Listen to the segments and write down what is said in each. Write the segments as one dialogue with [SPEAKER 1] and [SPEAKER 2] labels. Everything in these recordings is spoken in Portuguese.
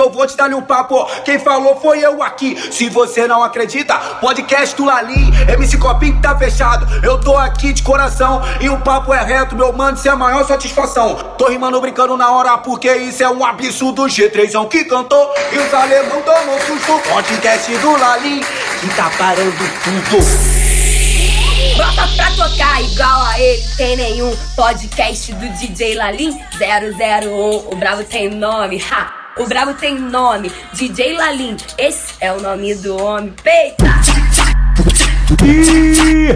[SPEAKER 1] eu vou te dar um papo. Quem falou foi eu aqui. Se você não acredita, podcast do Lalim. MC Copinho tá fechado. Eu tô aqui de coração e o papo é reto, meu mano. Isso é a maior satisfação. Tô rimando brincando na hora porque isso é um absurdo. G3 que cantou e os alemão tomam susto. Podcast do Lalim que tá parando tudo.
[SPEAKER 2] Bota pra tocar igual a ele, tem nenhum podcast do DJ Lalim 001. O Bravo tem nome, ha! O Bravo tem nome, DJ Lalim. Esse é o nome do homem. Peita!
[SPEAKER 3] Ih,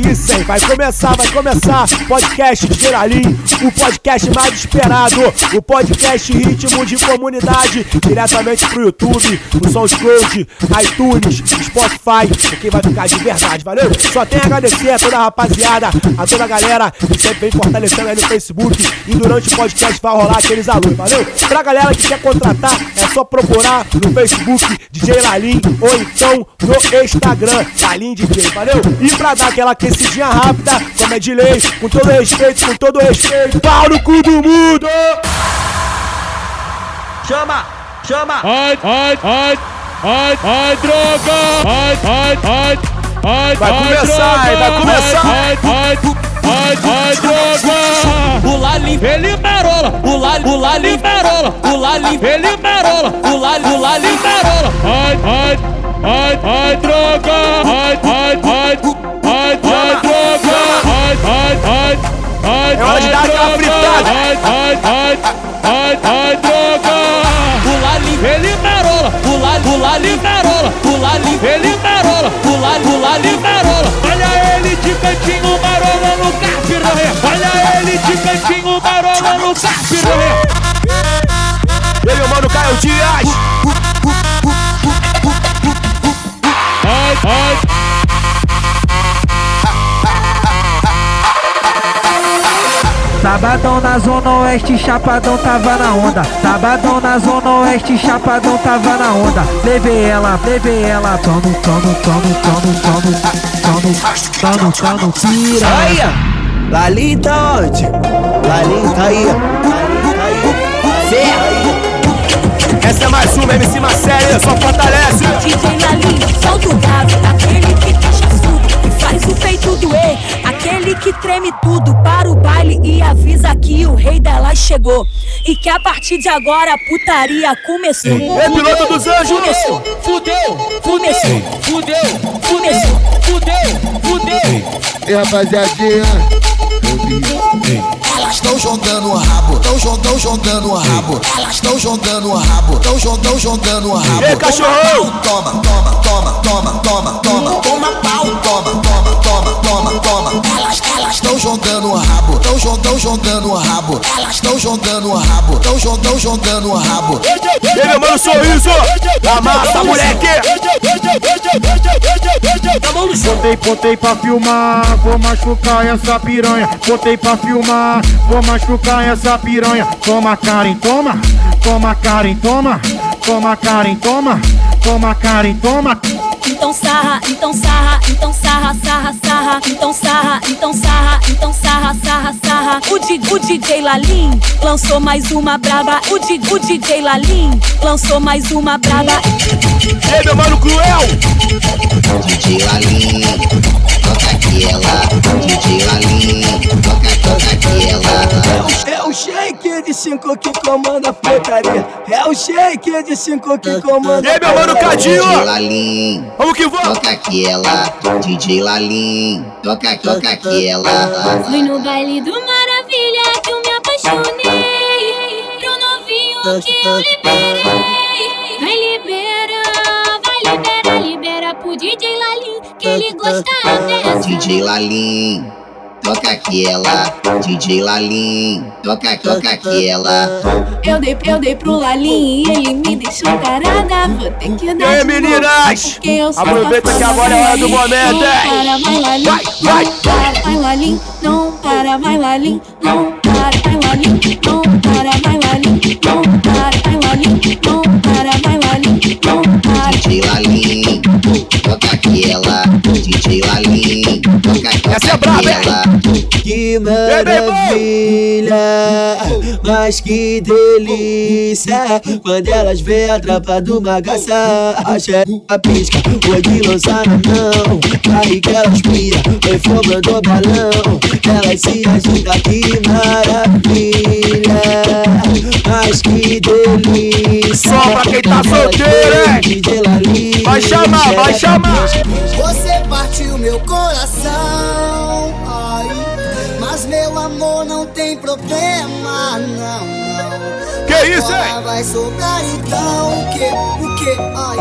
[SPEAKER 3] que isso, hein? Vai começar, vai começar. Podcast de Geralim, o podcast mais esperado. O podcast Ritmo de Comunidade, diretamente pro YouTube, no SoundCloud, iTunes, Spotify. Quem vai ficar de verdade, valeu? Só tem a agradecer a toda a rapaziada, a toda a galera que sempre vem fortalecendo aí no Facebook. E durante o podcast vai rolar aqueles alunos, valeu? Pra galera que quer contratar, é só procurar no Facebook DJ Lalim ou então no Instagram, Lalim DJ, valeu? E pra dar aquela aquecidinha rápida, como é de lei, com todo respeito, com todo respeito, pau no cu do mundo!
[SPEAKER 1] Chama, chama.
[SPEAKER 4] Ai, ai, ai, ai, ai, droga! Ai, ai, ai, ai,
[SPEAKER 3] Vai
[SPEAKER 4] ai,
[SPEAKER 3] começar,
[SPEAKER 4] droga!
[SPEAKER 3] Vai começar.
[SPEAKER 4] Ai, ai, ai, ai, droga! O Lali, ele merola! O Lali, o Lali merola! O Lali, ele merola! O Lali, o Lali merola!
[SPEAKER 3] É hora de dar aquela fritada.
[SPEAKER 4] Vai, vai, vai, vai, droga. Pula limpa, ele marola. Pula, pula, liberola. Pula limpa, ele marola.
[SPEAKER 3] Pula,
[SPEAKER 4] pula, liberola.
[SPEAKER 5] Sabadão na zona oeste, chapadão tava na onda. Sabadão na zona oeste, chapadão tava na onda. Levei ela, levei ela. Tono, tono, tono, tono, tono, tono, tono, tono, tira.
[SPEAKER 6] Lalim tá onde? Lalita tá aí.
[SPEAKER 3] Essa é mais uma MC Macéria, só fortalece.
[SPEAKER 2] DJ Lalita, solta o gato. aquele tá faz o peito doer, aquele que treme tudo para o baile e avisa que o rei delas chegou. E que a partir de agora a putaria começou.
[SPEAKER 3] Ei, piloto dos anjos!
[SPEAKER 2] Começou,
[SPEAKER 4] fudeu,
[SPEAKER 2] começou,
[SPEAKER 4] fudeu,
[SPEAKER 2] começou.
[SPEAKER 4] fudeu, fudeu!
[SPEAKER 6] E rapaziadinha. Elas estão jogando o rabo, estão jogando, jogando o rabo. Elas estão jogando o rabo, estão jogando, jogando o rabo.
[SPEAKER 3] Ei,
[SPEAKER 6] toma, toma, toma, toma, toma, toma jogando, jogando o rabo. Elas estão jogando o rabo, estão jogando, jogando o rabo.
[SPEAKER 3] E meu mano Sorriso! Da massa, moleque!
[SPEAKER 7] Botei, botei pra filmar, vou machucar essa piranha. Botei pra filmar, vou machucar essa piranha. Toma Karen, toma, toma Karen, toma, toma Karen, toma, toma Karen, toma.
[SPEAKER 2] Então sarra, então sarra, então sarra, sarra, sarra, então sarra, então sarra, então sarra, sarra, sarra. O, Di- o DJ Lalim lançou mais uma braba. O, Di- o DJ Lalim lançou mais uma braba.
[SPEAKER 3] Ei, meu mano Cruel!
[SPEAKER 8] DJ Lalim, toca aquela. DJ Lalim, toca, toca aquela.
[SPEAKER 6] É o shake de cinco que comanda a putaria. É o shake de cinco que comanda
[SPEAKER 3] E aí, meu mano Cadinho!
[SPEAKER 8] DJ Lalim,
[SPEAKER 3] Vamos que vamos!
[SPEAKER 8] toca aquela. DJ Lalim, toca, toca aquela.
[SPEAKER 9] Fui no baile do Maravilha que eu me apaixonei Pro novinho que eu liberei Vai libera, vai libera, libera pro DJ Lalim Que ele gosta dessa
[SPEAKER 8] DJ Lalim, toca aquela. DJ Lalim, toca, toca aquela.
[SPEAKER 2] Eu dei, eu dei pro Lalim e ele me deixou parada. Vou ter que dar de
[SPEAKER 3] meninas? Aproveita que agora é hora do momento,
[SPEAKER 2] Não
[SPEAKER 3] hein?
[SPEAKER 2] para, vai Lalim,
[SPEAKER 3] Vai, vai.
[SPEAKER 2] não para, vai Lalim, não para, vai Lalim, não para, vai Lalim, não para, vai Lalim, não para, vai Lalim, não para, vai Lalim, não para.
[SPEAKER 8] DJ Lalim, toca aquela. DJ Lalim,
[SPEAKER 3] Essa é braba, hein?
[SPEAKER 6] Que maravilha!
[SPEAKER 10] Mas que delícia quando elas vê a tropa do magaça. A xereca pisca, vou de lançar na mão. Barriga elas pia, foi formando balão. Elas se agitam, que maravilha. Mas que delícia.
[SPEAKER 3] Só pra quem tá solteiro, hein? Vai chamar, vai chamar.
[SPEAKER 11] Você partiu meu coração,
[SPEAKER 3] isso, hein?
[SPEAKER 11] Vai sobrar então o que, o que, ai,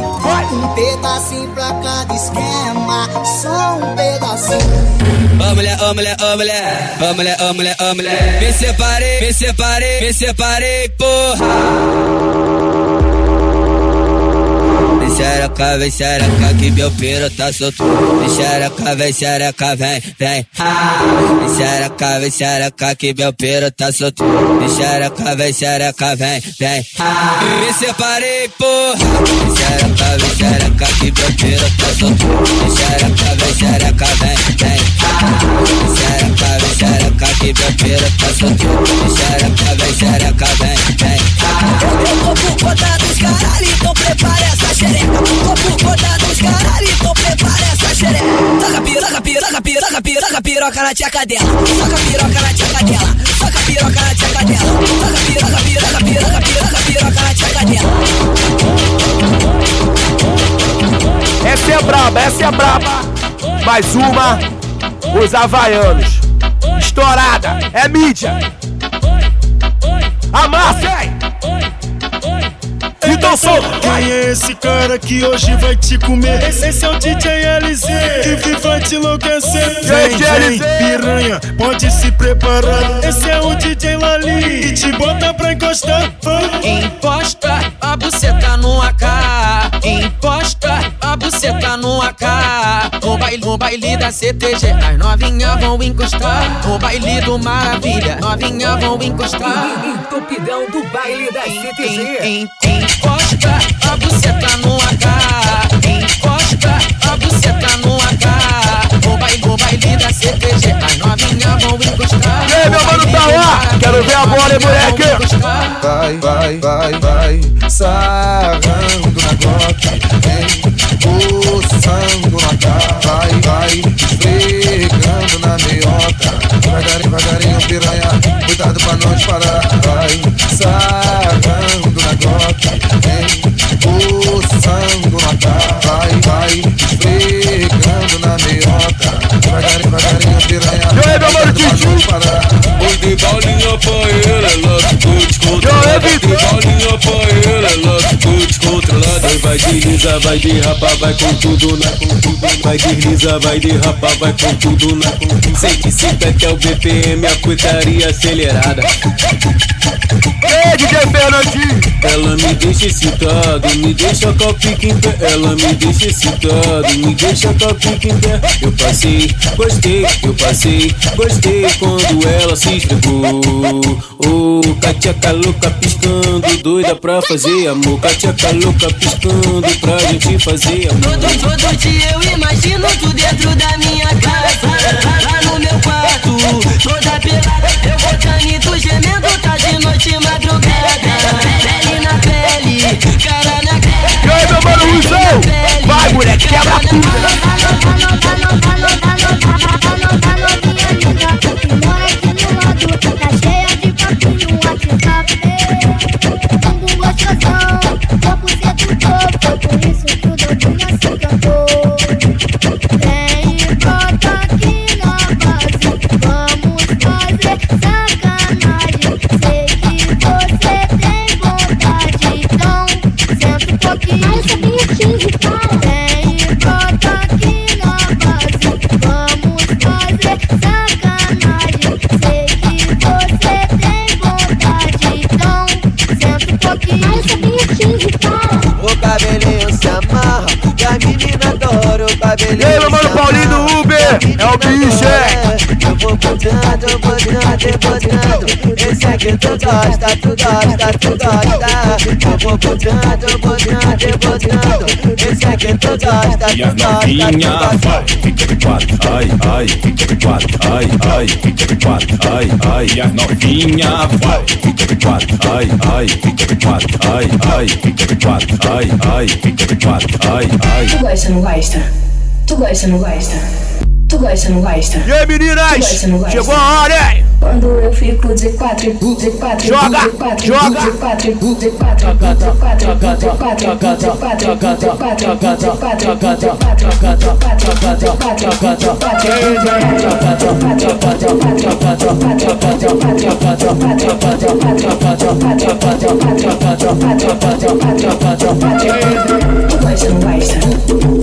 [SPEAKER 11] um pedacinho pra cada esquema, só um pedacinho.
[SPEAKER 10] Ô mulher, ô mulher, ô mulher, ô mulher, ô mulher, ô mulher. Me separei, me separei, me separei, porra. Xereca, vem xereca, que meu piro tá solto. Vem xereca, vem xereca, vem, vem. Vem xereca, vem xereca, que meu piro tá solto. Vem xereca, vem xereca, vem, vem. Me separei, porra. Vem xereca, vem xereca, que meu piro tá solto. Vem xereca, vem xereca, vem, vem. Vem xereca, vem xereca, que meu piro tá solto. Vem xereca, vem xereca, vem. Piroca, na tcheca dela. Toca piroca na tcheca dela. Toca piroca na tcheca dela. Toca piroca, piroca, piroca, piroca, piroca na tcheca dela.
[SPEAKER 3] Essa é braba, essa é braba. Mais uma, os havaianos. Estourada, é mídia. Amassa? Então solta.
[SPEAKER 12] Quem é esse cara que hoje vai te comer? Esse, esse é o DJ LZ que vai te enlouquecer. Vem,
[SPEAKER 3] DJ
[SPEAKER 12] vem,
[SPEAKER 3] LZ.
[SPEAKER 12] piranha, pode se preparar. Esse é o DJ Lali e te bota pra encostar. Vai.
[SPEAKER 10] Encosta a buceta no AK. Encosta a buceta no AK. No baile, no baile da CTG, as novinhas vão encostar. No baile do Maravilha, novinhas vão encostar.
[SPEAKER 13] Entupidão do baile da
[SPEAKER 10] en- Encosta a buceta no AK. Encosta a buceta no AK. No baile, no baile da CTG, as novinhas vão encostar.
[SPEAKER 3] E aí, meu mano tá lá? Quero ver a bola, hein, moleque?
[SPEAKER 14] Vai, vai, vai, vai, sarrando glock, vem, pulsando na cara, vai, vai, esfregando na meiota, devagarinho, devagarinho, Vai
[SPEAKER 4] desliza, vai derrapar, vai com tudo na. Vai desliza, vai derrapar, vai com tudo na com tudo. 105 até o BPM, a putaria acelerada.
[SPEAKER 3] DJ Fernandinho.
[SPEAKER 4] Ela me deixa excitado, me deixa com a pique em pé. Ela me deixa excitado, me deixa com a pique em pé. Eu passei, gostei, eu passei, gostei quando ela se esfregou. Oh, Catiaca louca piscando, doida pra fazer amor. Catiaca louca piscando pra gente fazer amor.
[SPEAKER 10] Todo, todo dia eu imagino tu dentro da minha casa Lá no meu quarto, toda pelada Eu botando e
[SPEAKER 3] Vai, moleque, quebra tudo.
[SPEAKER 15] Mas
[SPEAKER 3] aí, meu mano Paulinho do Uber, é o bicho, é.
[SPEAKER 16] Eu vou botando, botando, botando. Esse aqui tu gosta, tu gosta, tu gosta. Eu vou botando, botando, botando. Esse aqui tu gosta, tu gosta, tu gosta.
[SPEAKER 17] ai, ai, ai, ai, ai, ai. E a novinha vai, ai, ai, ai, ai, ai, ai, ai, ai.
[SPEAKER 18] Tu gosta, não gosta? Tu gosta, não gosta? Tu gosta, não gosta?
[SPEAKER 3] E aí, meninas?
[SPEAKER 18] Gosta, gosta?
[SPEAKER 3] Chegou a hora, hein?
[SPEAKER 18] Quando eu fico de quatro, de quatro,
[SPEAKER 3] Joga,
[SPEAKER 18] de quatro,
[SPEAKER 3] joga.
[SPEAKER 18] de quatro, de quatro, de quatro, de quatro, de quatro, de quatro, de quatro, de quatro, de quatro, de quatro, de quatro, de quatro, de quatro, de quatro, de quatro, de quatro, de quatro,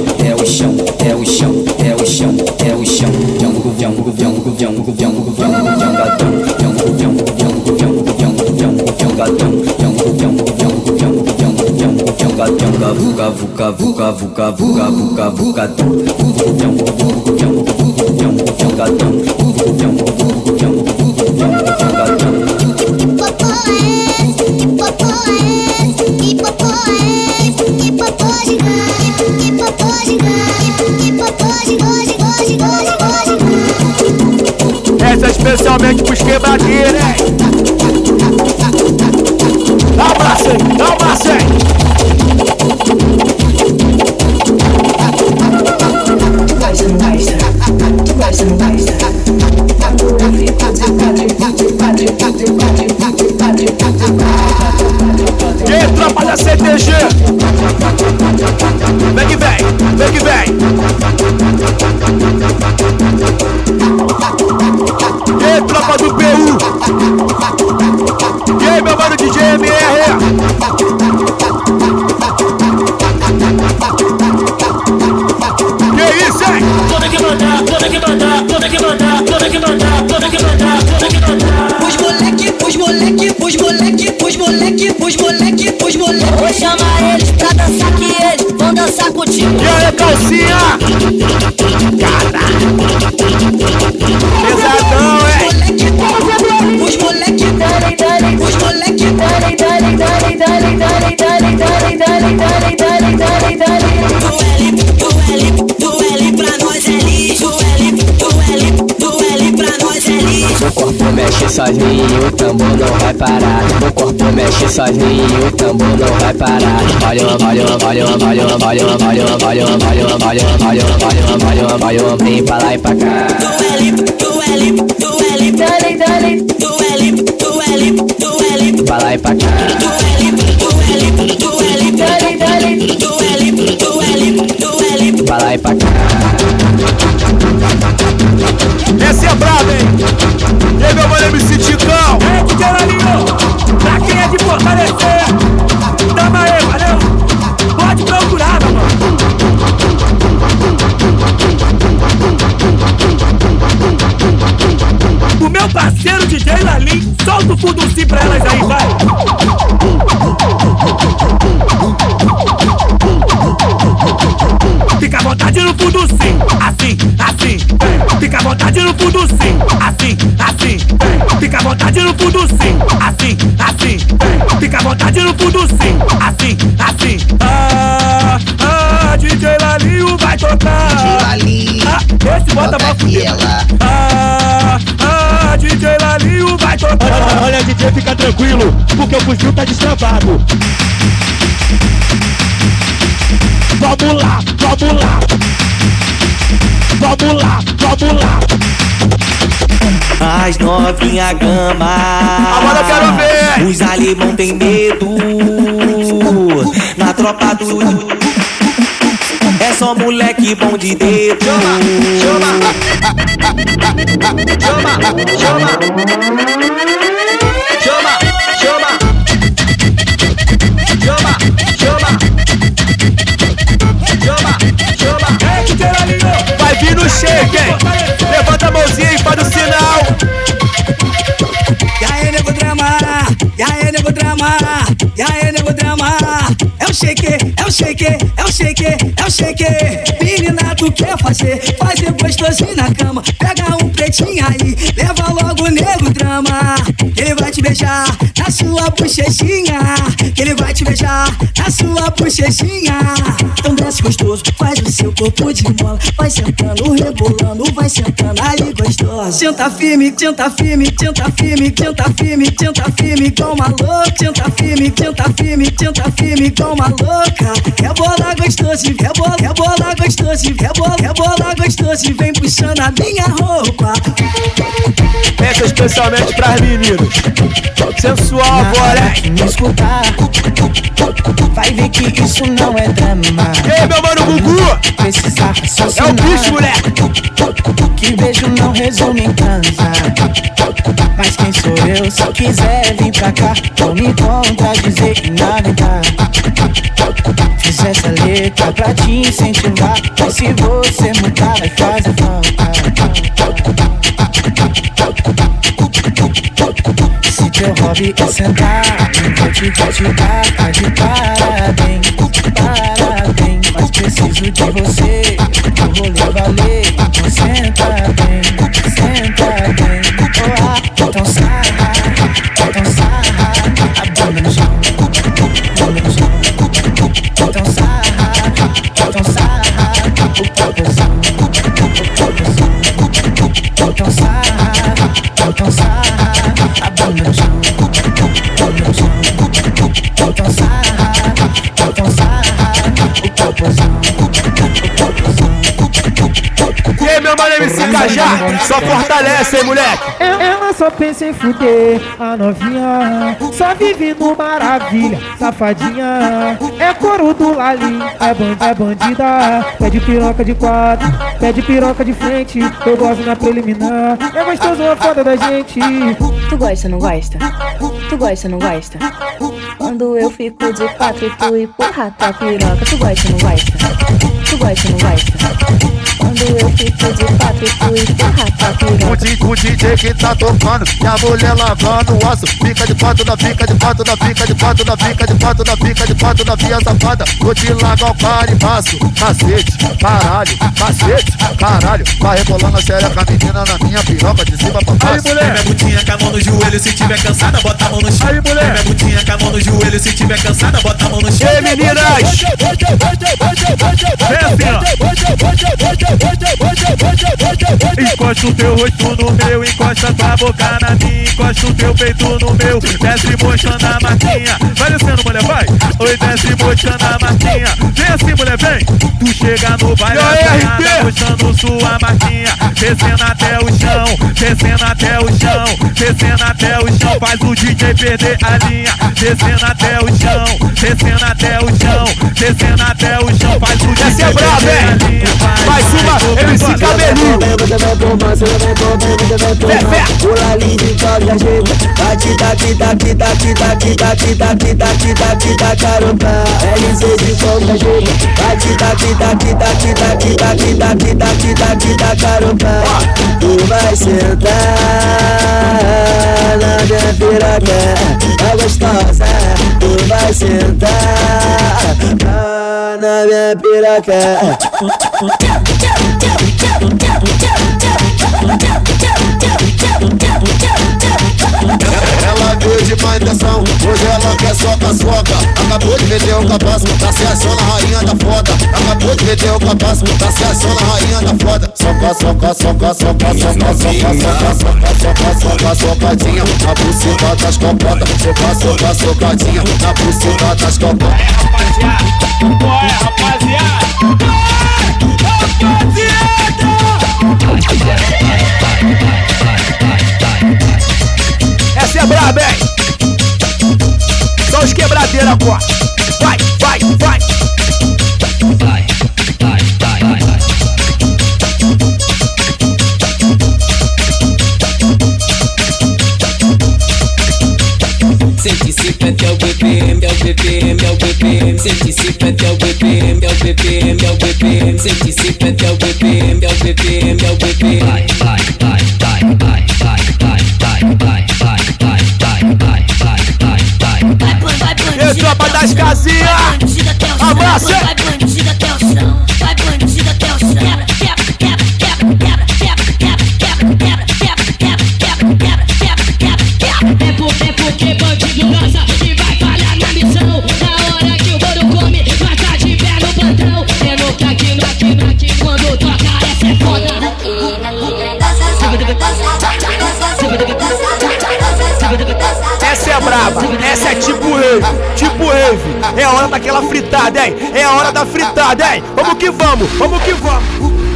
[SPEAKER 19] vuca, vuca, vuca, vuca, vuca, vucadão. Vucudão, vucudão, vucudão, vucadão. Vucudão, vucudão, vucudão, vucadão. Hipopoés, hipopoés, hipopoés, hipopó gigante, hipopó gigante, hipopó gigante, gigante, gigante.
[SPEAKER 3] Essa é especialmente pros quebradeiros, hein? Dá o braço, dá o braço, da CTG? Vem que vem, vem que vem. E aí, tropa do PU?
[SPEAKER 20] Chamar eles pra dançar que eles vão dançar contigo.
[SPEAKER 3] E aí, calcinha? Pesadão, hein?
[SPEAKER 20] Os moleque, dale, dale, os moleque, dale, dale, dale, dale, dale, dale, dale, dale, dale, dale, dale, dale. Do
[SPEAKER 19] O corpo mexe sozinho, o tambor não vai parar. O corpo mexe sozinho, o tambor não vai parar. Olha, olha, olha, olha, olha, olha, olha, olha, olha, olha, olha, olha, olha, vem pra lá e pra cá.
[SPEAKER 20] Do L, do L, do L, dale, dale. Do L, do L, do L,
[SPEAKER 19] Pra lá e pra cá.
[SPEAKER 20] do L, do L, do L, dale,
[SPEAKER 19] Pra lá e pra cá.
[SPEAKER 3] Essa é braba, hein? E aí, meu mano MC Ticão?
[SPEAKER 21] É, DJ Lalinho, pra quem é de fortalecer, tamo aí, valeu? Pode procurar, meu mano. O meu parceiro DJ Lalim, solta o fundo sim pra elas aí, vai. Fica à vontade no fundo sim, assim, assim. Fica à vontade no fundo sim, assim, assim. Fica à vontade no fundo sim, assim, assim. Fica à vontade no fundo sim, assim, assim. Ah, ah, DJ Lalinho vai tocar.
[SPEAKER 8] DJ Lalinho,
[SPEAKER 21] Ah, esse bota pra fuder. Ah, ah, DJ Lalinho vai tocar.
[SPEAKER 3] Olha, DJ, fica tranquilo, porque o fuzil tá destravado. Vamos lá, vamos lá. Vamos lá, vamos lá.
[SPEAKER 16] As novinha gama.
[SPEAKER 3] Agora eu quero ver.
[SPEAKER 16] Os alemão tem medo. Na tropa do. É só moleque bom de dedo.
[SPEAKER 5] Chama, chama. Chama, chama. Chama, chama.
[SPEAKER 3] Vai vir no shake, hein? Levanta a mãozinha e faz o sinal.
[SPEAKER 22] O shake, é o shake, é o shake, é o shake. Menina, tu quer fazer, fazer gostosinho na cama. Pega um pretinho aí, leva logo o nego drama. Ele vai te beijar na sua bochechinha. Ele vai te beijar na sua bochechinha. Então desce gostoso, faz o seu corpo de mola. Vai sentando, rebolando, vai sentando aí gostoso. Senta firme, senta firme, senta firme, senta firme, senta firme, uma louca. Senta firme, senta firme, senta firme, igual uma louca. Rebola gostoso, rebola, rebola gostoso, rebola, rebola gostoso. Vem puxando a minha roupa.
[SPEAKER 3] Essa especialmente pras meninas. Sensual,
[SPEAKER 23] Vai me escutar. Vai ver que isso não é drama.
[SPEAKER 3] E aí, meu mano Gugu? É o bicho, moleque.
[SPEAKER 23] Que beijo não resume em transa. Mas quem sou eu? Se quiser vir pra cá, vou me contradizer e navegar. Fiz essa letra pra te incentivar. Mas se você mudar, vai fazer falta. Se teu hobby é sentar, vou te, vou dar tá de parabéns, parabéns. Mas preciso de você, o rolê valer.
[SPEAKER 3] Cajá? Só fortalece, hein, moleque?
[SPEAKER 7] Ela só pensa em fuder a novinha Só vive no maravilha, safadinha É couro do Lali, é, band, é bandida Pede piroca de quatro, pede piroca de frente Eu gosto na preliminar, é gostoso a foda da gente
[SPEAKER 18] Tu gosta, não gosta? Tu gosta, não gosta? Quando eu fico de quatro e tu empurra tua piroca Tu gosta, não gosta? Tu gosta, não gosta? Quando eu fico de quatro e tu empurra tua piroca
[SPEAKER 24] O, DJ que tá tocando e a mulher lavando o osso. Fica de pato na fica de pato na fica de pato na fica de pato na fica de pato na via safada. Vou te largar o carimbaço. Cacete, caralho, cacete, caralho. Vai rebolando a xereca, menina na minha piroca de cima pra baixo.
[SPEAKER 25] Aí, mulher. Minha bundinha com a mão no joelho, se tiver cansada, bota a mão no chão. Aí, mulher. Minha bundinha com a mão no joelho, se tiver cansada, bota a mão no chão.
[SPEAKER 3] Ei, meninas!
[SPEAKER 25] Encosta o teu rosto no meu, encosta tua boca na minha, encosta o teu peito no meu, desce mostrando a marquinha. Vai descendo, mulher, vai. Oi, desce mostrando a marquinha. Vem assim, mulher, vem. Tu chega no baile
[SPEAKER 3] E RP?
[SPEAKER 25] mostrando sua marquinha. Descendo até o chão, descendo até o chão, descendo até o chão. Faz o DJ perder a linha. Descendo até o chão, descendo até o chão, descendo até o chão. Faz o
[SPEAKER 3] Essa é brava, hein?
[SPEAKER 25] Vai,
[SPEAKER 3] Mais uma, MC Cabelinho.
[SPEAKER 22] O Lali de qualquer jeito Daqui, daqui, daqui, daqui, daqui, daqui, daqui, daqui, daqui, da caramba LZ de qualquer jeito Daqui, daqui, daqui, daqui, daqui, daqui, daqui, daqui, daqui, da caramba Tu vai sentar minha piroca É gostosa Tu vai sentar na minha piroca
[SPEAKER 24] Ela veio de má intenção, hoje ela quer soca, soca. Acabou de meter o capaço, tá se achando a rainha da foda. Acabou de meter o capaço, tá se achando a rainha da foda. Soca, soca, soca, soca, soca, soca, soca, soca, soca, soca, socadinha. Na buceta das copotas, soca, soca, socadinha. Na buceta das copotas.
[SPEAKER 3] Essa é braba, hein? Só os quebradeira agora. Vai, vai, vai.
[SPEAKER 19] Sente cinquenta é o BPM, é o BPM, é o BPM. Sente cinquenta é o BPM, é o BPM, é o BPM. Sente cinquenta é o BPM, é o
[SPEAKER 4] BPM é o BPM. Vai, vai, vai, vai,
[SPEAKER 3] tropa das casinhas, avança! A hora daquela fritada, hein? É a hora da fritada, hein? Vamos que vamos, vamos que vamos.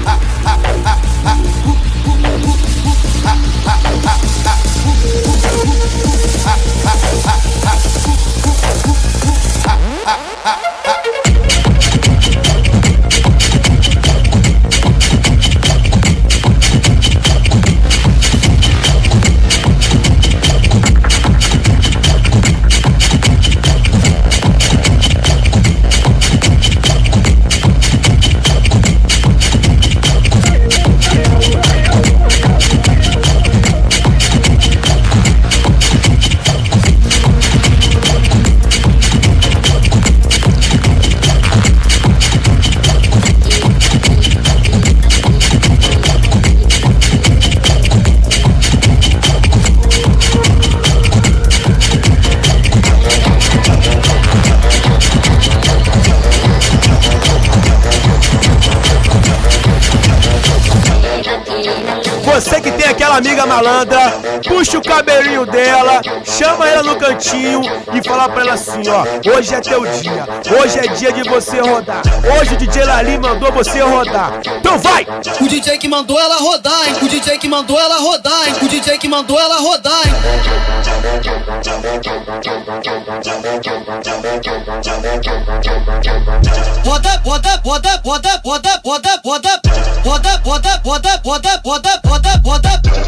[SPEAKER 3] Amiga malandra, puxa o cabelinho dela, chama ela no cantinho e fala pra ela assim, ó, hoje é teu dia, hoje é dia de você rodar. Hoje o DJ Lali mandou você rodar. Então vai!
[SPEAKER 26] O DJ que mandou ela rodar, hein? O DJ que mandou ela rodar, hein? O DJ que mandou ela rodar, hein? Roda, roda, roda, roda, roda, roda, roda, roda, roda, roda, roda, roda, roda, roda, roda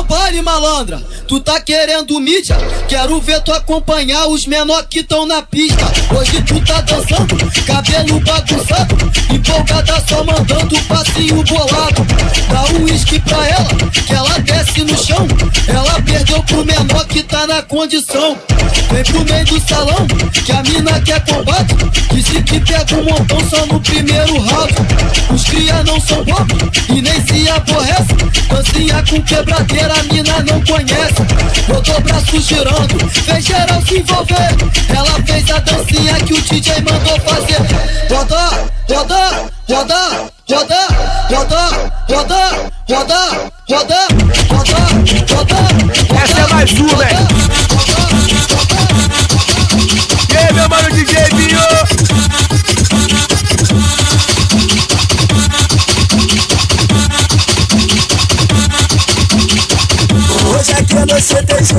[SPEAKER 26] o baile, malandra. Tu tá querendo mídia? Quero ver tu acompanhar os menor que tão na pista. Hoje tu tá dançando, cabelo bagunçado, empolgada só mandando passinho bolado. Dá um uísque pra ela, que ela desce no chão. Ela perdeu pro menor que tá na condição. Vem pro meio do salão, que a mina quer combate. Disse que pega um montão só no primeiro round. Os cria não são bobos e nem se aborrece. Dancinha com quebradeira, a mina não conhece. Botou braço girando, fez geral se envolver. Ela fez a dancinha que o DJ mandou fazer. Roda, roda, roda, roda, roda, roda, roda, roda, roda, roda.
[SPEAKER 3] Essa é mais uma, hein? E aí, meu mano DJ Binho?
[SPEAKER 16] Hoje aqui no CTG,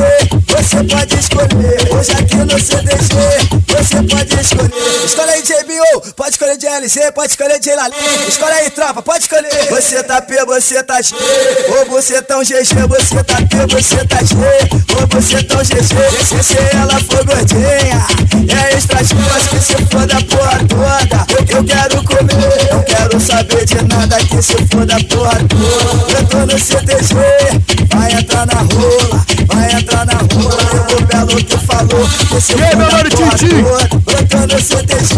[SPEAKER 16] você pode escolher. Hoje aqui no CTG, você pode escolher. Escolhe aí JBO, pode escolher de LG, pode escolher de Lali. Escolhe aí, tropa, pode escolher. Você tá P, você tá G. Ou você tão GG, você tá P, você tá G. Ou você tão GG, se, ela for gordinha. É extra G, acho que se for da porra toda. Eu, quero comer, não quero saber de nada que se for da porra toda. Eu tô no CTG, entrar na rola, vai entrar na rola. O belo que falou que se
[SPEAKER 3] E aí, meu mano
[SPEAKER 16] porra
[SPEAKER 3] Titi?
[SPEAKER 16] no CTG,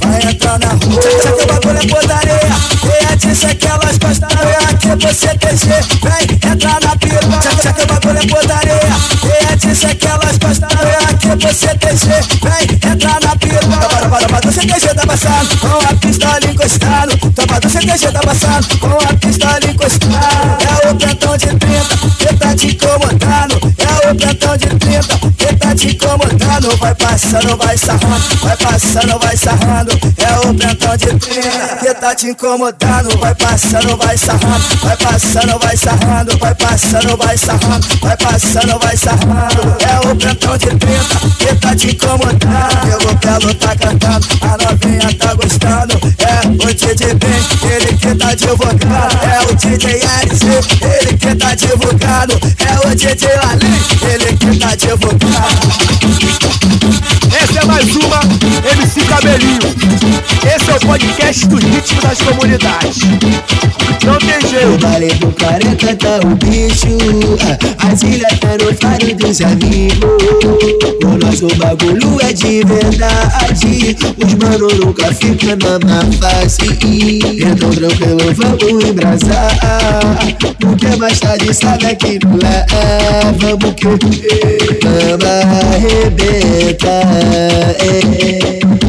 [SPEAKER 16] vai entrar na rola. Já que o bagulho é podaria, e a disse que elas gostaram. É aqui no CTG, vem entrar na piroca. Já que o bagulho é podaria, e a disse que elas gostaram. É aqui no CTG, vem entrar na piroca. Toma, toma, do CTG tá passando, com a pistola encostando. Toma, do CTG tá passando, com a pistola encostando. É o pentão de 30 que tá te incomodando. É o pentão de 30 que tá te incomodando. Vai passando, vai sarrando, vai passando, vai sarrando. É o pentão de 30 que tá te incomodando. Vai passando, vai sarrando, vai passando, vai sarrando. Vai passando, vai sarrando, vai passando, vai sarrando. É o pentão de 30 que tá te incomodando. Eu belo tá cantando, a novinha tá gostando. É o DJ Ben, ele que tá divulgando. É o DJ LC, ele que tá divulgando. O DJ Ali, ele que tá divulgando.
[SPEAKER 3] Essa é mais uma, MC Cabelinho. É o podcast do ritmo das comunidades. Não tem jeito.
[SPEAKER 16] baile do careca tá o bicho. As ilhas tá no faro dos amigos. O nosso bagulho é de verdade. Os mano nunca fica na má fase Então tranquilo, vamos embrasar. Porque mais tarde sabe que não leva Vamos que vamos arrebentar. É.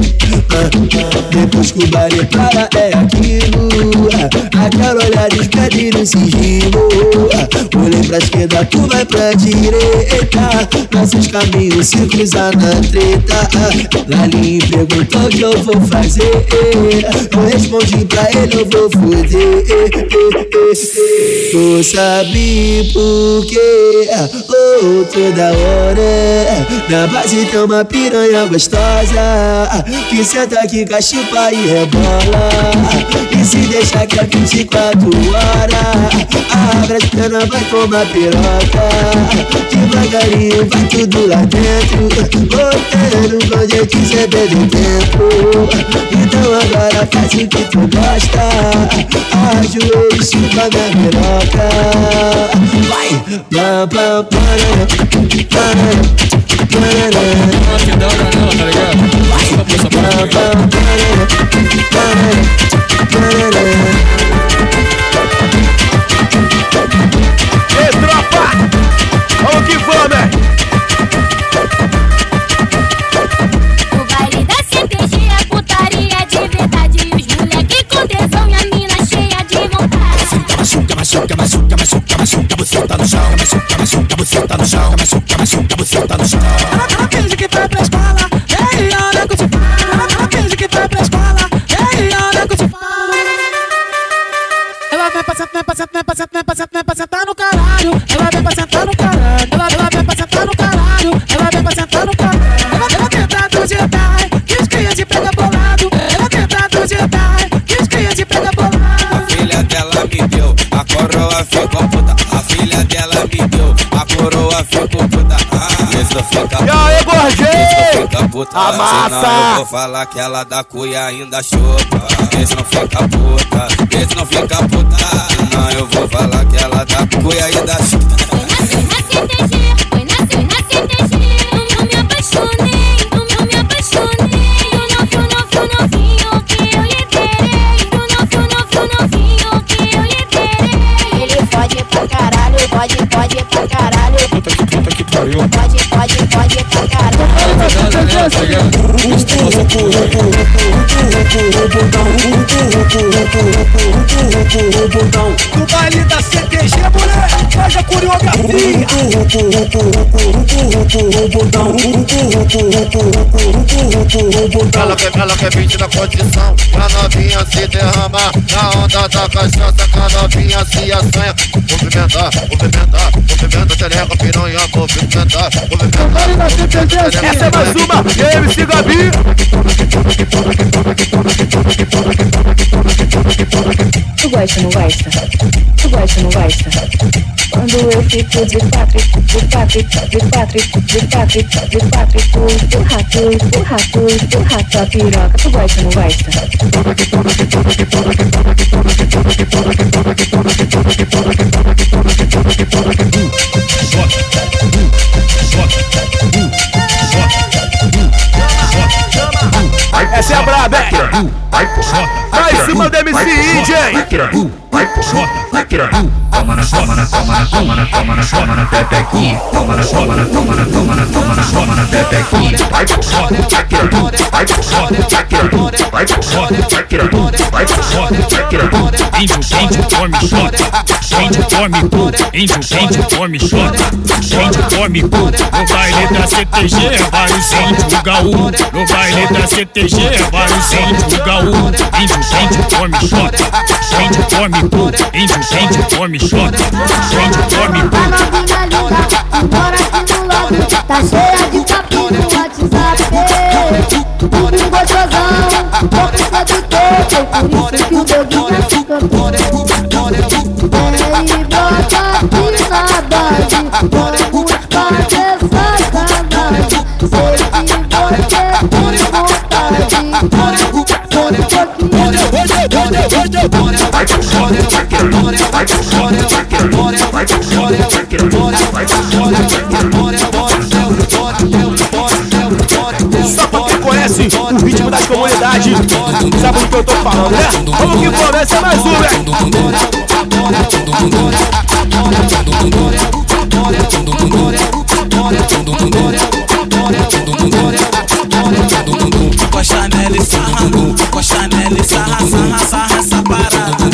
[SPEAKER 16] Depois que o baile para é aquilo. Aquela olhada espede no sigilo Olhei pra esquerda, tu vai pra direita. Nossos caminhos se cruzam na treta. Lali perguntou o que eu vou fazer? Eu respondi pra ele, eu vou foder. Tu sabe por quê? Oh, toda hora. Na base tem uma piranha gostosa. Que senta aqui, cachupa e rebola E se deixar que é 24 horas Abre as pernas, vai tomar piroca Devagarinho vai tudo lá dentro Botando quando eu quiser perder tempo Então agora faz o que tu gosta Ajoelho, chupa minha piroca Vai! Pam, pam, parará, parará, parará. Vai! Pam, pam, parará, parará,
[SPEAKER 3] Ei, tropa! Vamos que vamos,
[SPEAKER 9] baile da CTG é putaria de verdade. Os moleque com tesão e a mina cheia de vontade.
[SPEAKER 16] Machuca, tá no tá no tá no chão.
[SPEAKER 22] Ela finge que foi pra escola,
[SPEAKER 10] fica puta.
[SPEAKER 3] Amassa!
[SPEAKER 10] Senão eu vou falar que ela da cuia ainda chupa. Esse não fica puta, esse não fica puta. Senão eu vou falar que ela da cuia ainda chupa.
[SPEAKER 9] Que
[SPEAKER 27] puta que pariu.
[SPEAKER 18] Pode, pode, pode pra caralho.
[SPEAKER 22] No baile da CTG, moleque, faz a coreografia.
[SPEAKER 24] Ela quer, ela quer beat na condição Pra novinha se derramar Na onda da cachaça Que a novinha se assanha Movimentar, movimentar Movimenta, xereca, piranha Movimentar, movimentar
[SPEAKER 3] Essa é mais uma, MC Gabi.
[SPEAKER 18] Tu gosta, não gosta? Tu gosta, não gosta? Quando eu fico de quatro, de quatro, de quatro, de quatro, de quatro, tu empurra, tu empurra, tu empurra tua piroca. Tu gosta, não gosta?
[SPEAKER 3] Essa é braba, hein? Vai em cima do MC Índia, hein?
[SPEAKER 28] Vai pro chota, vai piranha. Toma na toma na toma na toma na toma na toma na pepequinha. Toma na toma na toma na toma na toma na toma na pepequinha. Vai pro chota, vai piranha. Vai pro chota, vai piranha. Vai pro chota, vai piranha. Vai pro chota, vai piranha.
[SPEAKER 21] Índio quente, come xota. Índio come puta. Índio quente, come xota. Índio come puta. No baile da CTG é vários índios gaú. No baile da CTG é vários índios gaú. Índio quente, come xota. Índio come. Índio come xota. Índio
[SPEAKER 3] né? Que começa mais um, né?
[SPEAKER 29] Costa nela e sarrando, costa nela e sarra, sarra, sarra essa parada.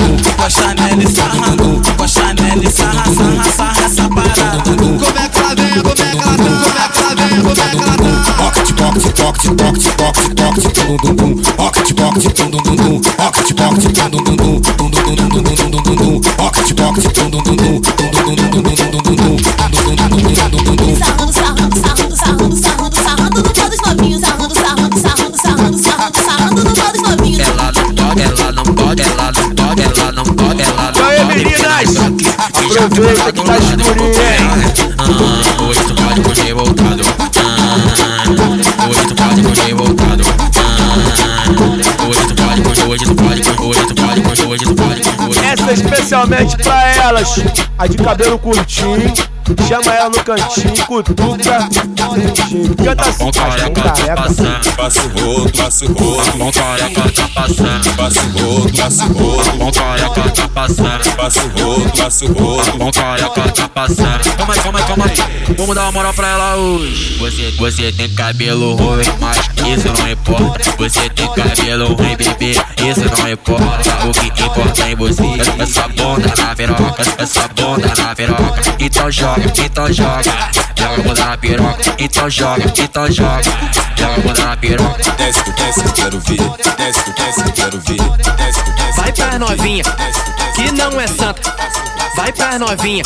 [SPEAKER 29] Nela e sarrando, costa nela e sarra, sarra, sarra essa parada. Como é que como é que tá, como é que ela vem, como é que ela tá.
[SPEAKER 30] Pocket, pocket, pocket, pocket, pocket, pocket, dum dum dum. Pocket,
[SPEAKER 3] especialmente pra elas, a de cabelo curtinho. Chama ela no cantinho, cutuca. Canta assim,
[SPEAKER 31] careca tá passando,
[SPEAKER 14] Passa o rodo, passa o rodo.
[SPEAKER 31] bom careca tá passando,
[SPEAKER 14] Passa o rodo, passa o rodo.
[SPEAKER 31] bom careca tá passando.
[SPEAKER 14] Passa o rodo, passa o rodo.
[SPEAKER 31] Bom careca tá passando. Calma aí, calma aí, calma aí. Vamos dar uma moral pra ela hoje. Você, você tem cabelo ruim, mas isso não importa. Você tem cabelo ruim, bebê, isso não importa. O que importa em você é essa bunda na piroca, essa bunda na piroca. Então joga, então joga. Joga na piroca, então joga, então joga. Joga na piroca.
[SPEAKER 14] Desce, tu desce, eu quero ver. Desce, tu desce, eu quero ver. Desce, tu desce.
[SPEAKER 29] Vai pra novinha, que não é santa. Vai pra novinha,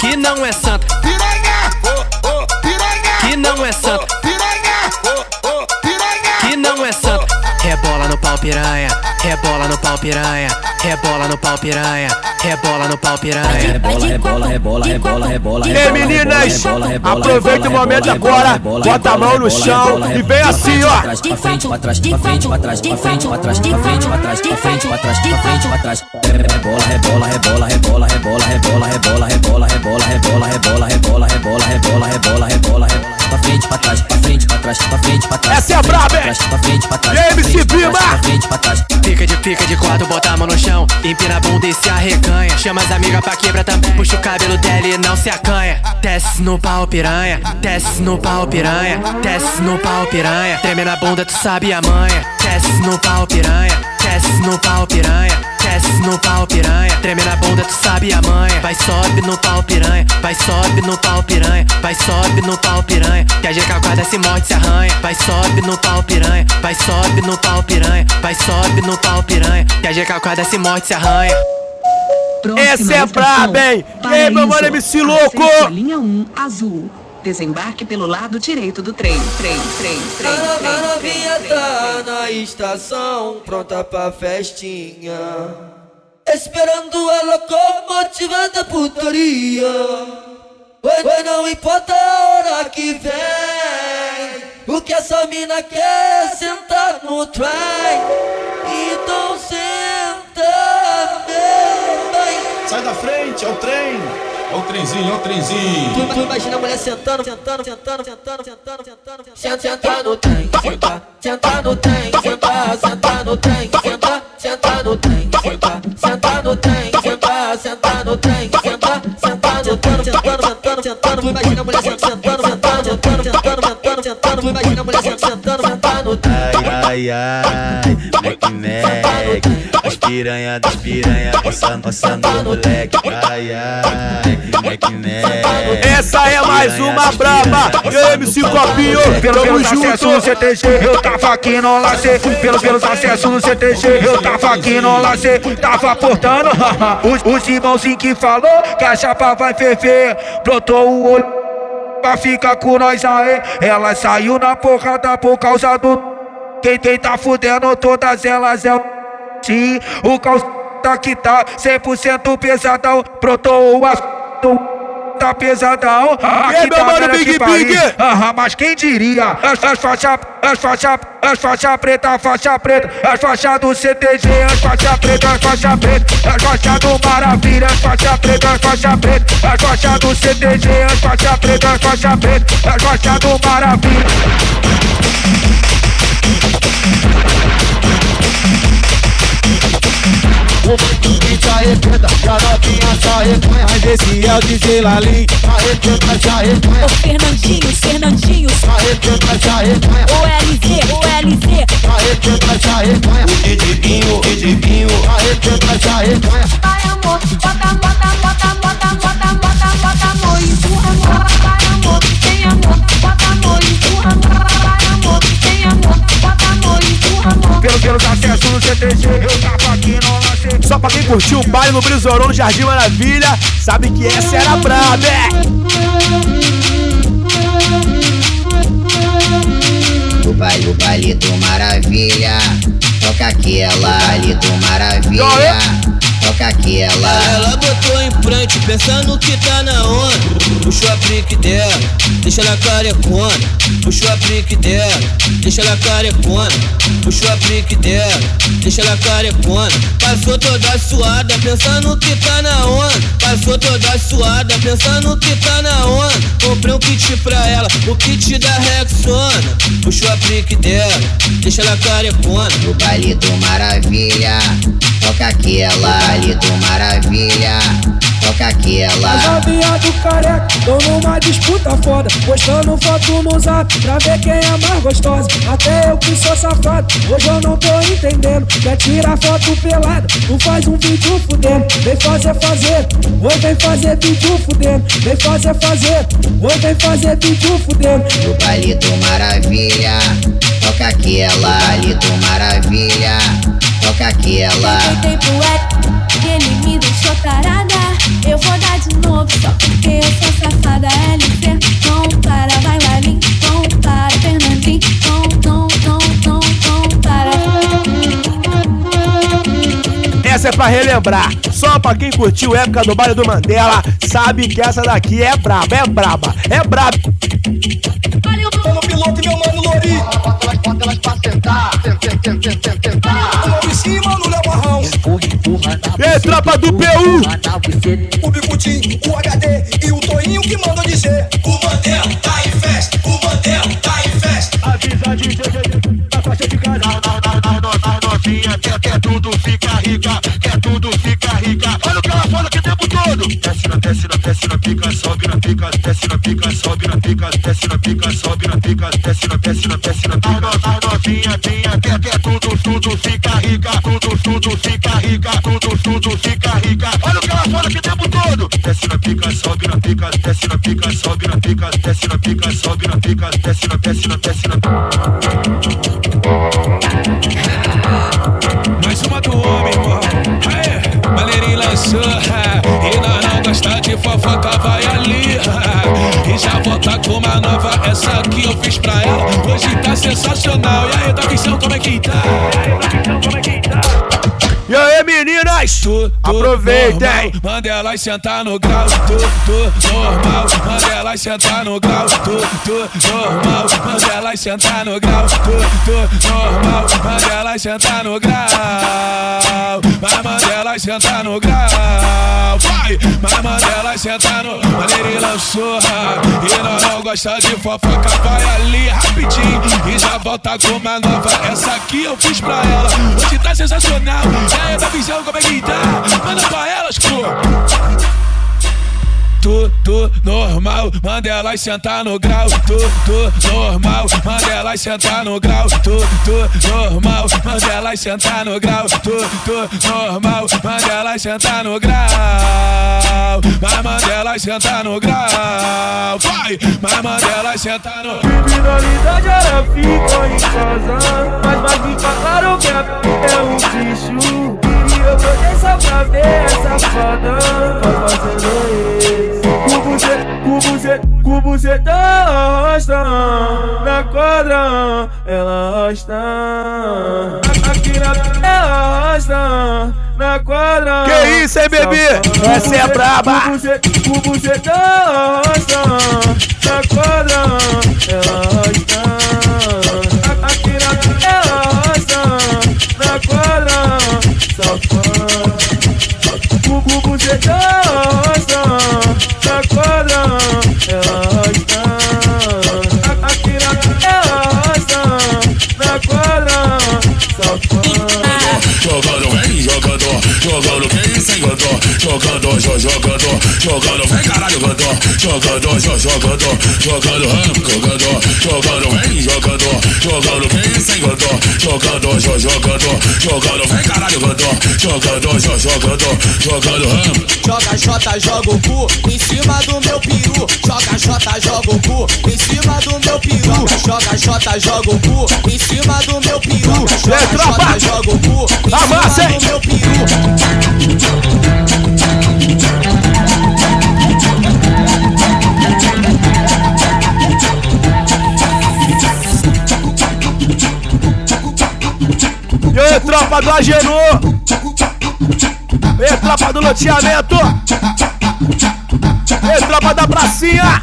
[SPEAKER 29] que não é santa. Que não é santa. Que não é santa. Rebola no pau piranha, rebola no pau piranha, rebola no pau piranha, rebola no pau piranha.
[SPEAKER 32] Rebola, rebola, rebola, rebola, rebola,
[SPEAKER 3] E
[SPEAKER 32] rebola.
[SPEAKER 3] aí, meninas,
[SPEAKER 32] rebola, rebola,
[SPEAKER 3] aproveita o
[SPEAKER 32] rebola,
[SPEAKER 3] momento
[SPEAKER 32] rebola,
[SPEAKER 3] agora,
[SPEAKER 32] rebola,
[SPEAKER 3] bota a
[SPEAKER 32] rebola,
[SPEAKER 3] mão no
[SPEAKER 32] rebola,
[SPEAKER 3] chão
[SPEAKER 32] rebola,
[SPEAKER 3] e vem
[SPEAKER 32] rebola,
[SPEAKER 3] assim, ó.
[SPEAKER 32] Pra frente, pra trás, pra frente, pra trás, pra frente, pra trás, pra frente, pra trás, pra frente, pra trás, pra frente, pra trás. Rebola, rebola, rebola, rebola, rebola, rebola, rebola, rebola, rebola, rebola, rebola, rebola, rebola, rebola, rebola, rebola, rebola. Pra frente, pra trás, pra frente, pra trás, pra frente, pra trás.
[SPEAKER 3] Essa é a
[SPEAKER 32] pra frente,
[SPEAKER 3] braba,
[SPEAKER 32] pra
[SPEAKER 29] Pica de quatro, bota a mão no chão, empina a bunda e se arreganha. Chama as amigas pra quebra também, puxa o cabelo dela e não se acanha. Desce no pau piranha, desce no pau piranha, desce no pau piranha. Treme na bunda, tu sabe a manha. Desce no pau piranha, desce no pau piranha, desce no pau piranha. Treme na bunda, tu sabe a manha. Vai sobe no pau piranha, vai sobe no pau piranha, vai sobe no pau piranha. Que a calcada se morde, se arranha. Vai sobe no pau piranha, vai sobe no pau piranha, vai sobe no pau piranha. Que a gente calcada se morde, se arranha.
[SPEAKER 3] Essa é braba, hein? E aí, meu mano MC Louco?
[SPEAKER 27] A linha 1 azul. Desembarque pelo lado direito do trem. Trem, trem, trem,
[SPEAKER 26] A
[SPEAKER 27] trem.
[SPEAKER 26] novinha tá na estação, pronta pra festinha. Esperando a locomotiva da putaria. Ué, não importa a hora que vem. O que essa mina quer é sentar no trem. Então senta, meu bem.
[SPEAKER 33] Sai da frente, é o trem. É o trenzinho, é o trenzinho.
[SPEAKER 26] Tu, tu imagina a mulher sentando, sentando, sentando, sentando, sentando, sentando, sentando. Senta no trem, senta, senta no trem, senta, senta no trem, senta, senta no trem, senta, senta no trem, senta, senta no trem, senta, senta, sentando, sentando, sentando, sentando. Tu imagina a mulher sentando, sentando, sentando, sentando, sentando, sentando. Imagina a mulher sentando, sentando no trem.
[SPEAKER 34] Ai, ai, ai, Mac Mac As piranha das piranha Nossa, nossa, no moleque Ai, ai, Mac Mac
[SPEAKER 3] Essa é mais uma braba. E aí, MC Copinho?
[SPEAKER 35] Pelo, pelos acessos no. CTG, eu tava aqui no lacer. Pelo, pelos acessos no CTG, eu tava aqui no lacer. Tava portando, os, os irmãozinhos que falou que a chapa vai ferver. Brotou o olho pra ficar com nós aí. Ela saiu na porrada por causa do. Quem, quem tá fudendo todas elas é o. Sim, o calça que tá 100% pesadão. Brotou o assunto.
[SPEAKER 31] Tá pesadão. Aqui
[SPEAKER 3] meu
[SPEAKER 31] tá
[SPEAKER 3] mano, Big. Big?
[SPEAKER 31] Aham, mas quem diria? As, as faixa, as faixa, as faixa preta, faixa preta, as faixa do CTG, as faixa preta, as faixa preta, as faixa do Maravilha, as faixa preta, as faixa preta, as faixa do CTG, as faixa preta, as faixa preta, as faixa do Maravilha.
[SPEAKER 24] E a novinha se Mas esse é o DJ Lalim se
[SPEAKER 2] Ô Fernandinho, Fernandinho,
[SPEAKER 24] se arreganha
[SPEAKER 2] o LZ, o LZ.
[SPEAKER 24] Se arreganha O Didibinho, o Didibinho Arrebenta, se arreganha
[SPEAKER 2] Vai amor, bota, bota, bota, bota, bota, bota, bota amor, empurra amor, vai amor, tem amor, bota amor, empurra amor, vai amor, tem amor, bota amor, empurra amor.
[SPEAKER 31] Pelo, pelos acessos no CTG, eu tava aqui no lance.
[SPEAKER 3] Só pra quem curtiu o baile no Brisorão no Jardim Maravilha, sabe que essa era braba, é?
[SPEAKER 8] O baile, o baile do Maravilha. Toca aquela ali do Maravilha. Toca aquela.
[SPEAKER 36] Ela botou em frente, pensando que tá na onda. Puxou a brique dela, deixa ela carecona. Puxou a brique dela, deixa ela carecona. Puxou a brique dela, deixa ela carecona. Passou toda suada, pensando que tá na onda. Passou toda suada, pensando que tá na onda. Comprei um kit pra ela, o kit da Rexona. Puxou a brique dela, deixa ela carecona.
[SPEAKER 8] O baile do Maravilha. Toca aquela ali do Maravilha. Toca aquela.
[SPEAKER 37] As novinha do careca, tô numa disputa foda Postando foto no zap, pra ver quem é mais gostosa Até eu que sou safado, hoje eu não tô entendendo Quer tirar foto pelada, não faz um vídeo fudendo Vem fazer, fazer, oi vem fazer vídeo fudendo Vem fazer, fazer, oi vem fazer vídeo fudendo
[SPEAKER 8] O baile do Maravilha. Toca aquela ali do Maravilha. Toca aquela.
[SPEAKER 2] Pro Ed, que ele me deixou tarada. Eu vou dar de novo, só porque eu sou safada. LC, não para, vai não para, Fernandinho, não, não, não, não, não para.
[SPEAKER 3] Essa é pra relembrar. Só pra quem curtiu a época do baile do Mandela, sabe que essa daqui é braba, é braba, é braba.
[SPEAKER 24] Tô no piloto e meu mano Lori Bota elas, bota elas pra sentar Sentar, sentar, sentar
[SPEAKER 3] E aí, tropa do PU!
[SPEAKER 24] O Bicutinho, o HD e o Toinho que manda dizer O Mandela tá em festa O Mandela tá em festa
[SPEAKER 27] Avisa de da faixa de casa. Não, não, não, não, não, não, novinha. Quer tudo, fica rica. Todo. Desce na, desce na, pica, sobe na pica, desce na pica, sobe na pica, desce na pica, sobe na pica, desce na, desce na, desce na pica. Não, novinha, tinha, quer, quer tudo, tudo, fica rica. Tudo, tudo, fica rica. Tudo, tudo, fica rica. Olha o que ela fala o tempo todo. Desce na pica, sobe na pica, desce na pica, sobe na pica, desce na pica, sobe na pica, desce na, desce na, desce na
[SPEAKER 13] Mais uma do homem, irmão. Lançou. E nós não gosta de fofoca, vai ali. E já volta com uma nova. Essa aqui eu fiz pra ela. Hoje tá sensacional. E aí, Daquistão, como é que tá?
[SPEAKER 3] E aí, meninas? Aproveitem!
[SPEAKER 13] Manda elas sentar no grau, tu, tu, normal. Manda elas sentar no grau, tu, tu, normal. Manda elas sentar no grau, tu, tu, normal. Manda elas sentar no grau. Vai, manda elas sentar no grau. Vai, vai, manda elas sentar no. Maneirinho lançou, e nós não gosta de fofoca. Vai ali rapidinho e já volta com uma nova. Essa aqui eu fiz pra ela. Hoje tá sensacional. Aí, da visão, como é que tá? Manda pra elas, pô. Tu, tu, normal, manda elas sentar no grau. Tu, tu, normal, manda elas sentar no grau. Tu, tu, normal, manda elas sentar no grau. Tu, tu, normal, manda elas sentar no grau. Vai, manda elas sentar no grau. Vai, vai, manda elas sentar no
[SPEAKER 27] Criminalidade ela fica em casa Mas vai ficar claro que é um E eu tô dessa pra ver essa fazendo isso Cubo Z, cubo Z, cubo Z ela arrasta Na quadra ela arrasta Aqui na ela arrasta na quadra.
[SPEAKER 3] Que isso, hein, bebê? Essa é braba.
[SPEAKER 27] O bucetão arrasta na quadra. Ela arrasta. the door.
[SPEAKER 14] Jogando, jo, jogador, jogando vem caralho jogando, jo, jogador, jogando ramo, jogador, jogando vem, jogador, jogando quem sem jogando, jo, jogador, jogando vem caralho jogando, jo, jogador, jogando ramo.
[SPEAKER 24] Joga Jota, joga o cu em cima do meu peru. Joga Jota, joga o cu em cima do meu peru. Joga Jota, joga o cu em cima do meu peru. Joga Jota, joga o cu em cima do meu peru.
[SPEAKER 3] E aí, tropa do Agenor. E aí, tropa do loteamento. E tropa da pracinha.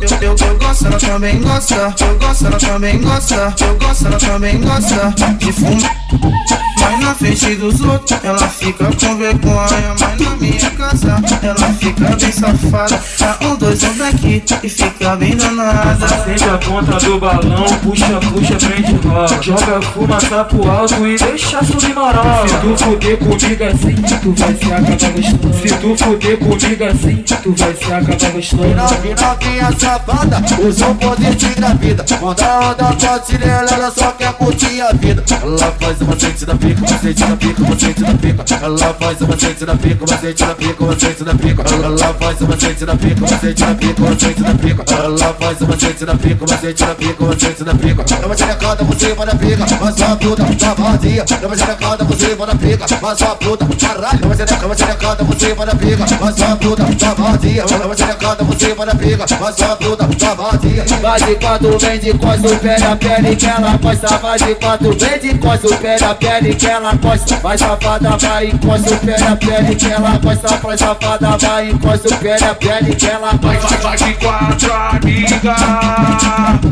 [SPEAKER 28] Eu, eu, eu gosto, ela também gosta. Eu gosto, ela também gosta. Eu gosto, ela também gosta de fumar. Mas na frente dos outros, ela fica com vergonha. Mas na minha casa, ela fica bem safada. Tá um, dois, um daqui e fica bem danada.
[SPEAKER 27] Acende a ponta do balão, puxa, puxa, prende rola. Joga fumaça pro alto e deixa subir marola. Se tu fuder comigo assim, tu vai se acabar gostando. Se tu fuder comigo assim, tu vai se acabar gostando.
[SPEAKER 24] Novinha safada, usa o poder tira a vida. Quando a onda pode se ela só quer curtir a vida. Ela faz uma sente da pica, macete na pica, macete na pica. Ela faz o macete na pica, macete na pica, macete na pica. Ela faz o macete na pica, macete na pica, macete na pica. Ela faz o macete na pica, macete na pica, macete na pica. Não tirar cada por cima da pica, mas a puta tá vazia. Não tira cada por cima da pica, mas a puta caralho. Não tira, não tira cada por cima da pica, mas a puta tá vazia. Não tirar cada por cima da pica, mas a puta tá vazia. Vai de quatro, vem de costas, o pé na pele que ela gosta. Vai de quatro, vem de costas, o pé na pele que ela gosta. Vai safada, vai encosta o pé na pele que ela gosta. Vai safada, vai encosta o pé na pele que ela gosta.
[SPEAKER 27] vai de quatro, amiga.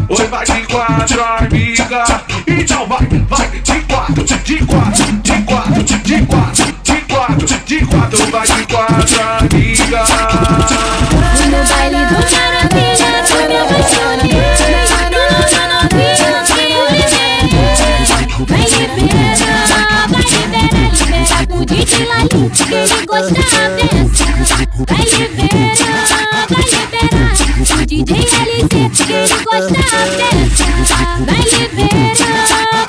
[SPEAKER 27] Oi, vai de quatro, amiga. Então vai, vai de quatro, de quatro, de quatro, de quatro, de quatro, de quatro, vai de quatro, amiga.
[SPEAKER 9] Ela que te gosta a beça Vai liberar, vai liberar DJ que gosta a beça Vai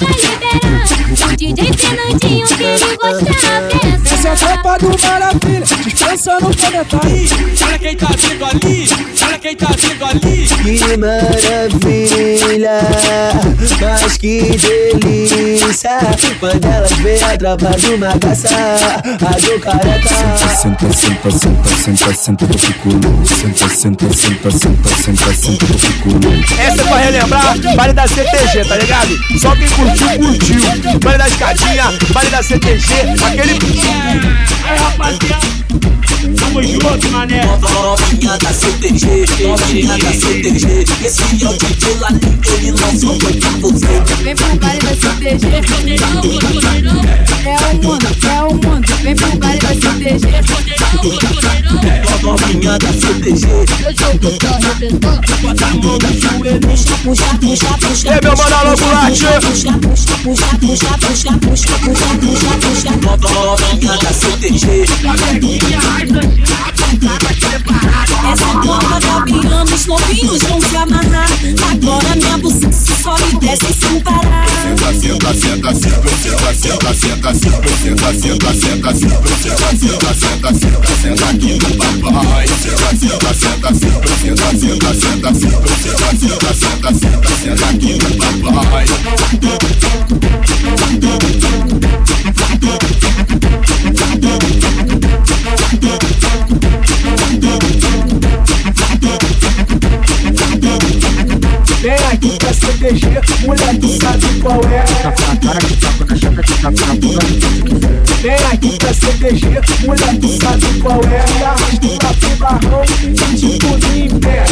[SPEAKER 9] vai liberar, com o DJ Fernandinho, que ele gosta da beça.
[SPEAKER 7] Essa é a tropa do Maravilha, dispensa no comentário.
[SPEAKER 13] Olha quem tá vindo ali, olha quem tá vindo ali.
[SPEAKER 16] Que maravilha, mas que delícia Quando elas veem a tropa do Magaça, a do careca
[SPEAKER 38] Senta, senta, senta, senta, senta que eu fico. Senta, senta, senta, senta, senta, senta eu fico.
[SPEAKER 3] Essa é pra relembrar, baile da CTG, tá ligado? Só quem curtiu, curtiu. Baile da escadinha, baile da CTG, aquele.
[SPEAKER 13] Aí, rapaziada, tamo junto, mané.
[SPEAKER 16] Novinha da CTG, novinha da CTG Esse é o DJ lá, ele lançou foi pra você
[SPEAKER 9] Vem pro baile da CTG. É o mundo, é o mundo. Vem pro baile da CTG.
[SPEAKER 16] Novinha da CTG
[SPEAKER 9] Eu tô arrebentando.
[SPEAKER 16] Bota a mão no joelho
[SPEAKER 9] Puxa, puxa, puxa, puxa.
[SPEAKER 3] E aí, meu mano, alô, Gulate?
[SPEAKER 9] Puxa, puxa, puxa, puxa, puxa, puxa, puxa, puxa, puxa.
[SPEAKER 16] Novinha da CTG
[SPEAKER 2] Essa tropa gabriando, os novinhos vão se amarrar. Agora minha buceta sobe e desce sem parar.
[SPEAKER 14] Senta, senta, senta, senta, senta, senta, senta, senta, senta, senta, senta, senta, senta, senta, senta aqui no papai. Senta, senta, senta, senta, senta, senta, senta, senta, senta, senta, senta, senta aqui no papai.
[SPEAKER 7] Vem aqui pra CTG, moleque sabe qual é. Vem aqui pra CTG, moleque sabe qual é. Me pra pro barrão e te cozinho em pé.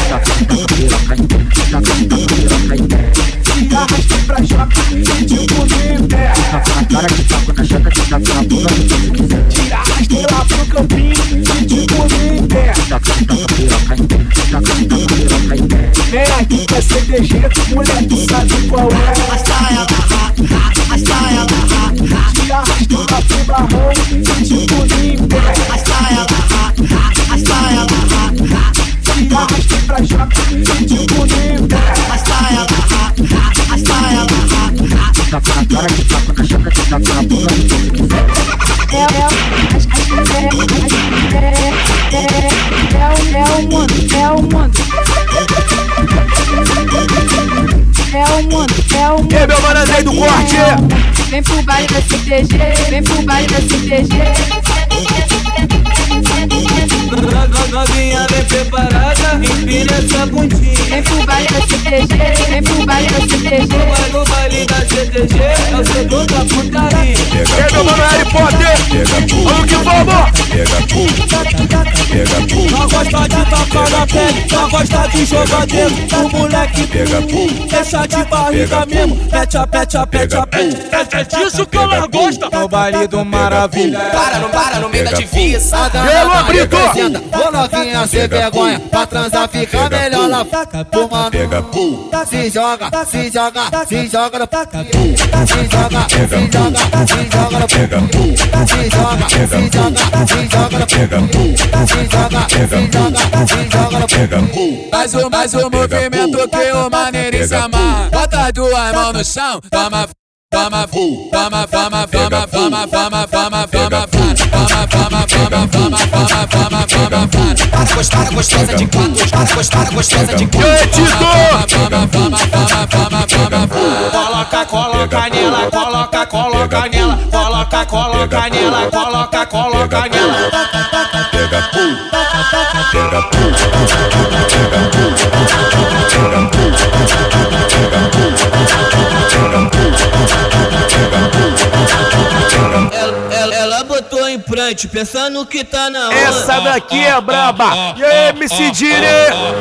[SPEAKER 7] Te arrasto pra choca e te pé cara de saco na chata, te com a bunda se você quiser. Tira a estrela pro campinho, de você em pé. Vem aqui pra CDG, mulher, tu sabe qual é. Tira a estrela pro barrão, de você em pé. Tira a estrela pra chata, de você em pé.
[SPEAKER 39] É o mundo, é o mundo. É o mundo, é o mundo.
[SPEAKER 7] Aí, meu mano, do corte?
[SPEAKER 39] Vem pro baile da CTG, vem pro baile da CTG.
[SPEAKER 36] Novinha bem preparada, empina essa bundinha.
[SPEAKER 39] Vem pro baile da CTG, vem pro baile da CTG.
[SPEAKER 36] Vai no baile da CTG, é o setor da putaria.
[SPEAKER 7] Aí, meu mano, Harry Potter? Vamos que vamos!
[SPEAKER 36] Não gosta de tocar na pele, não gosta de jogar dentro. O moleque deixa de barriga mesmo. Pete a pete a pete a pum.
[SPEAKER 13] É disso que ela gosta.
[SPEAKER 36] No baile do Maravilha.
[SPEAKER 3] Para, não para no meio da divisa.
[SPEAKER 36] Alô, Brito! Ô novinha sem vergonha, pra transar fica melhor lá. Toma, se joga, se joga, se joga no Se joga, se joga, se joga no Se joga, se joga, se joga no Se joga, se joga, se joga no
[SPEAKER 13] Mais um, mais um movimento que o maneirinho se amarra. Bota as duas mãos no chão, toma, toma, toma, toma, toma, toma, toma, toma, toma, toma, toma, toma, toma, toma, toma, toma, toma.
[SPEAKER 3] Para gostosa, gostosa de quatro. Gostosa, gostosa de
[SPEAKER 36] Coloca, coloca nela, coloca, coloca nela, coloca, coloca nela, coloca, coloca nela.
[SPEAKER 40] Pega, pum, pega, pum,
[SPEAKER 36] Ela, implante, pensando que tá na onda.
[SPEAKER 7] Essa daqui é braba! E aí, MC Dire?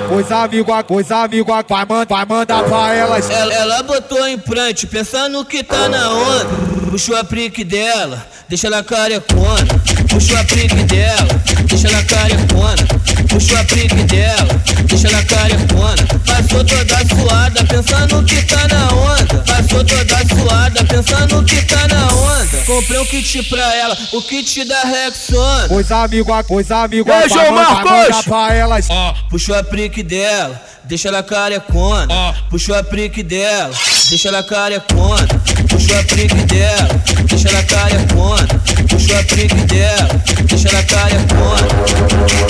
[SPEAKER 36] Pois amigo, pois amigo, vai, manda, vai mandar pra elas. Ela, ela botou implante, pensando que tá na onda. Puxou a prique dela, deixa ela carecona. Puxou a prique dela, deixa ela carecona. Puxou a prique dela, deixa ela carecona. Passou toda suada, pensando que tá na onda. Passou toda suada, pensando que tá na onda. Comprei um kit pra ela, o kit da Rexona. Pois amigo, pois amigo,
[SPEAKER 7] E aí, João Marcos?
[SPEAKER 36] pra elas. Puxou a prique dela, deixa ela carecona. Puxou a prique dela, deixa ela carecona. Puxou a prique dela, deixa ela carecona. Puxou a prique dela, deixa ela carecona.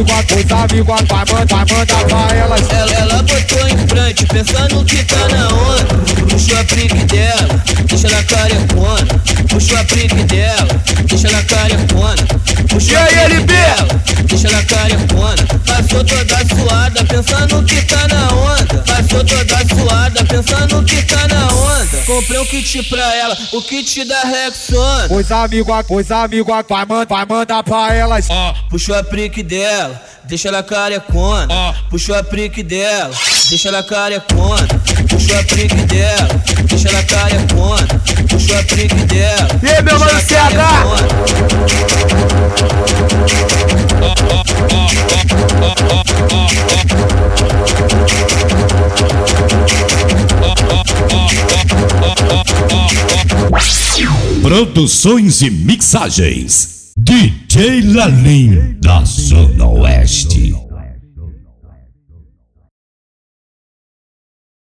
[SPEAKER 36] Pois amigo, pois amigo, vai, manda, mandar pra elas. Ela, ela botou em frente, pensando que tá na onda. Puxou a prique dela, deixa ela carecona. Puxou a prique dela, deixa ela carecona. Puxou
[SPEAKER 7] E aí, LB?
[SPEAKER 36] dela, deixa ela carecona. Passou toda suada, pensando que tá na onda. Passou toda suada, pensando que tá na onda. Comprei um kit pra ela, o kit da Rexona. Pois amigo, pois amigo, vai, manda, vai mandar pra elas. Puxou a prique dela, deixa ela carecona. Puxou a prique dela, deixa ela carecona. Puxou a prique dela, deixa ela carecona. Puxou a prique dela.
[SPEAKER 7] E aí, meu mano CH?
[SPEAKER 41] Produções e mixagens. DJ Lalim da Zona Oeste.